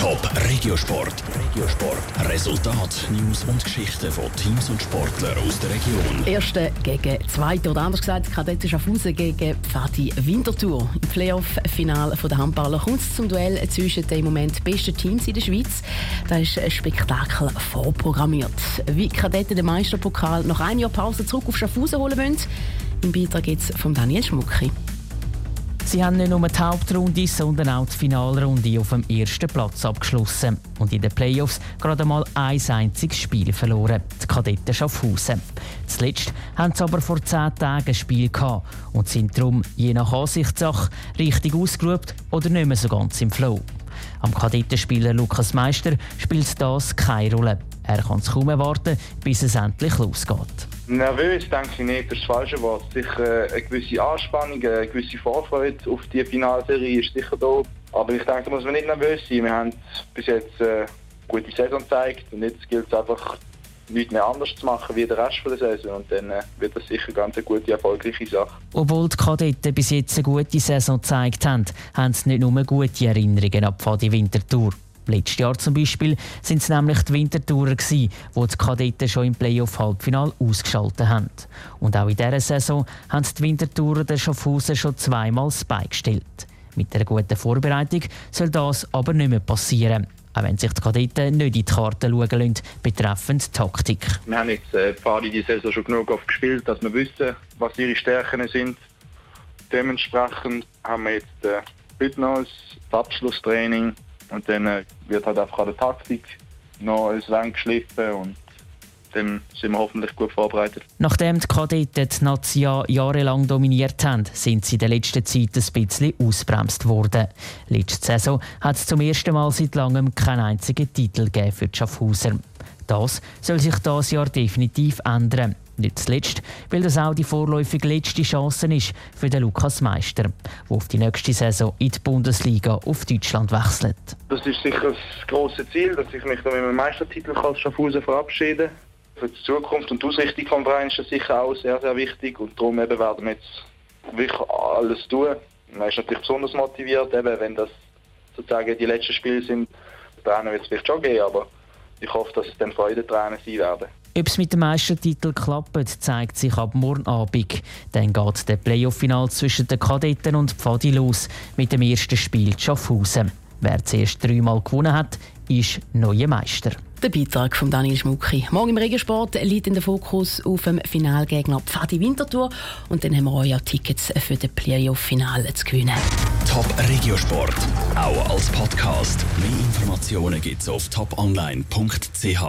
Top Regiosport. Regiosport. Resultat, News und Geschichten von Teams und Sportlern aus der Region. Erste gegen zweite oder anders gesagt Kadetten Schaffhausen gegen Pfadi Winterthur. Im Playoff-Finale der Handballer kommt es zum Duell zwischen den im Moment besten Teams in der Schweiz. Da ist ein Spektakel vorprogrammiert. Wie Kadetten den Meisterpokal nach einem Jahr Pause zurück auf Schaffhausen holen wollen, im Beitrag jetzt von Daniel Schmucki. Sie haben nicht nur die Hauptrunde, sondern auch die Finalrunde auf dem ersten Platz abgeschlossen und in den Playoffs gerade mal ein einziges Spiel verloren, die Kadetten Schaffhausen. Zuletzt haben sie aber vor zehn Tagen ein Spiel gehabt und sind darum je nach Ansichtssache richtig ausgelobt oder nicht mehr so ganz im Flow. Am Kadettenspieler Lukas Meister spielt das keine Rolle. Er kann es kaum erwarten, bis es endlich losgeht. Nervös denke ich nicht, das ist das falsche Wort. Sicher eine gewisse Anspannung, eine gewisse Vorfreude auf die Finalserie ist sicher da. Aber ich denke, da muss man nicht nervös sein. Wir haben bis jetzt eine gute Saison gezeigt und jetzt gilt es einfach, nichts mehr anders zu machen wie der Rest der Saison. Und dann äh, wird das sicher ganz eine gute, erfolgreiche Sache. Obwohl die Kadetten bis jetzt eine gute Saison gezeigt haben, haben sie nicht nur gute Erinnerungen an die Wintertour. Letztes Jahr zum Beispiel sind es nämlich die Wintertourer gewesen, wo die Kadetten schon im Playoff-Halbfinal ausgeschaltet haben. Und auch in dieser Saison haben die Wintertourer den Schaffhausen schon zweimal das Bein gestellt. Mit einer guten Vorbereitung soll das aber nicht mehr passieren. Auch wenn sich die Kadetten nicht in die Karten schauen lassen, betreffend Taktik. Wir haben jetzt äh, die Saison schon genug oft gespielt, dass wir wissen, was ihre Stärken sind. Dementsprechend haben wir jetzt äh, heute noch das Abschlusstraining und dann äh, wird halt einfach an der Taktik noch ein wenig geschliffen und dann sind wir hoffentlich gut vorbereitet. Nachdem die Kadetten die Nazia jahrelang dominiert haben, sind sie in der letzten Zeit ein bisschen ausbremst worden. Letzte Saison hat es zum ersten Mal seit langem keinen einzigen Titel für die Schaffhauser. Das soll sich dieses Jahr definitiv ändern. Nicht zuletzt, weil das auch die vorläufig letzte Chance ist für den Lukas Meister, der auf die nächste Saison in die Bundesliga auf Deutschland wechselt. Das ist sicher das große Ziel, dass ich mich mit einem Meistertitel als Schaffhausen verabschiede. Für die Zukunft und die Ausrichtung des Vereins ist das sicher auch sehr, sehr wichtig und darum eben werden wir jetzt wirklich alles tun. Man ist natürlich besonders motiviert, eben, wenn das sozusagen die letzten Spiele sind. Tränen wird es vielleicht schon gehen, aber ich hoffe, dass es dann Freudentränen sein werden. Ob es mit dem Meistertitel klappt, zeigt sich ab morgen Abend. Dann geht der Playoff-Final zwischen den Kadetten und Pfadi los mit dem ersten Spiel Schaffhausen. Wer zuerst dreimal gewonnen hat, ist neuer Meister. Der Beitrag von Daniel Schmucki. Morgen im Regensport liegt in der Fokus auf dem Finalgegner Pfadi Winterthur. Und dann haben wir euch auch Tickets für das Playoff-Finale zu gewinnen. Top Regiosport, auch als Podcast. Mehr Informationen gibt es auf toponline.ch.